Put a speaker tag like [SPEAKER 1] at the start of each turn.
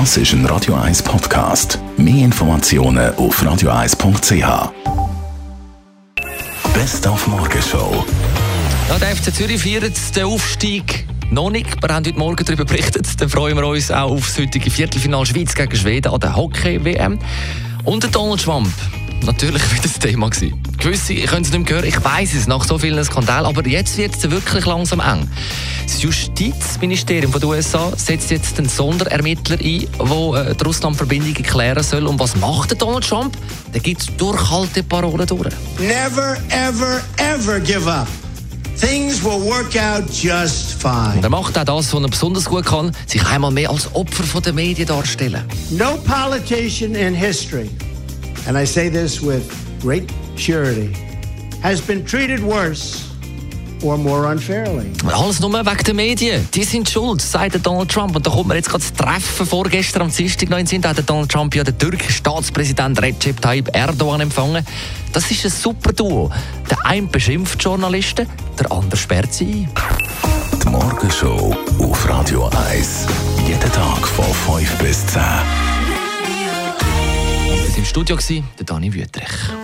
[SPEAKER 1] Das ist ein Radio 1 Podcast. Mehr Informationen auf radio1.ch. Best auf Morgenshow.
[SPEAKER 2] Ja, der FC Zürich feiert den Aufstieg noch nicht. Wir haben heute Morgen darüber berichtet. Dann freuen wir uns auch auf das heutige Viertelfinal Schweiz gegen Schweden an der Hockey-WM. Und der Donald Trump. Natürlich wieder das Thema gewesen. Gewisse können es nicht mehr hören. Ich weiß es nach so vielen Skandalen. Aber jetzt wird es wirklich langsam eng. Das Justizministerium der USA setzt jetzt einen Sonderermittler ein, der äh, die Russland-Verbindung klären soll. Und was macht der Donald Trump? Der gibt Durchhalteparolen durch.
[SPEAKER 3] Never, ever, ever give up. Things will work out just fine.
[SPEAKER 2] Und er macht auch das, was er besonders gut kann, sich einmal mehr als Opfer der Medien darstellen.
[SPEAKER 3] No politician in history, and I say this with great surety, has been treated worse or more unfairly.
[SPEAKER 2] Alles nur wegen der Medien. Die sind schuld, sagt Donald Trump. Und da kommt man jetzt gerade das Treffen vorgestern am Dienstag noch in den Sinn. Da hat Donald Trump ja den türkischen Staatspräsident Recep Tayyip Erdogan empfangen. Das ist ein super Duo. Der eine beschimpft Journalisten, der andere sperrt sie ein.
[SPEAKER 1] Die Morgenshow auf Radio 1. Jeden Tag von 5 bis 10.
[SPEAKER 2] Wir waren im Studio, der Dani Wüttrich.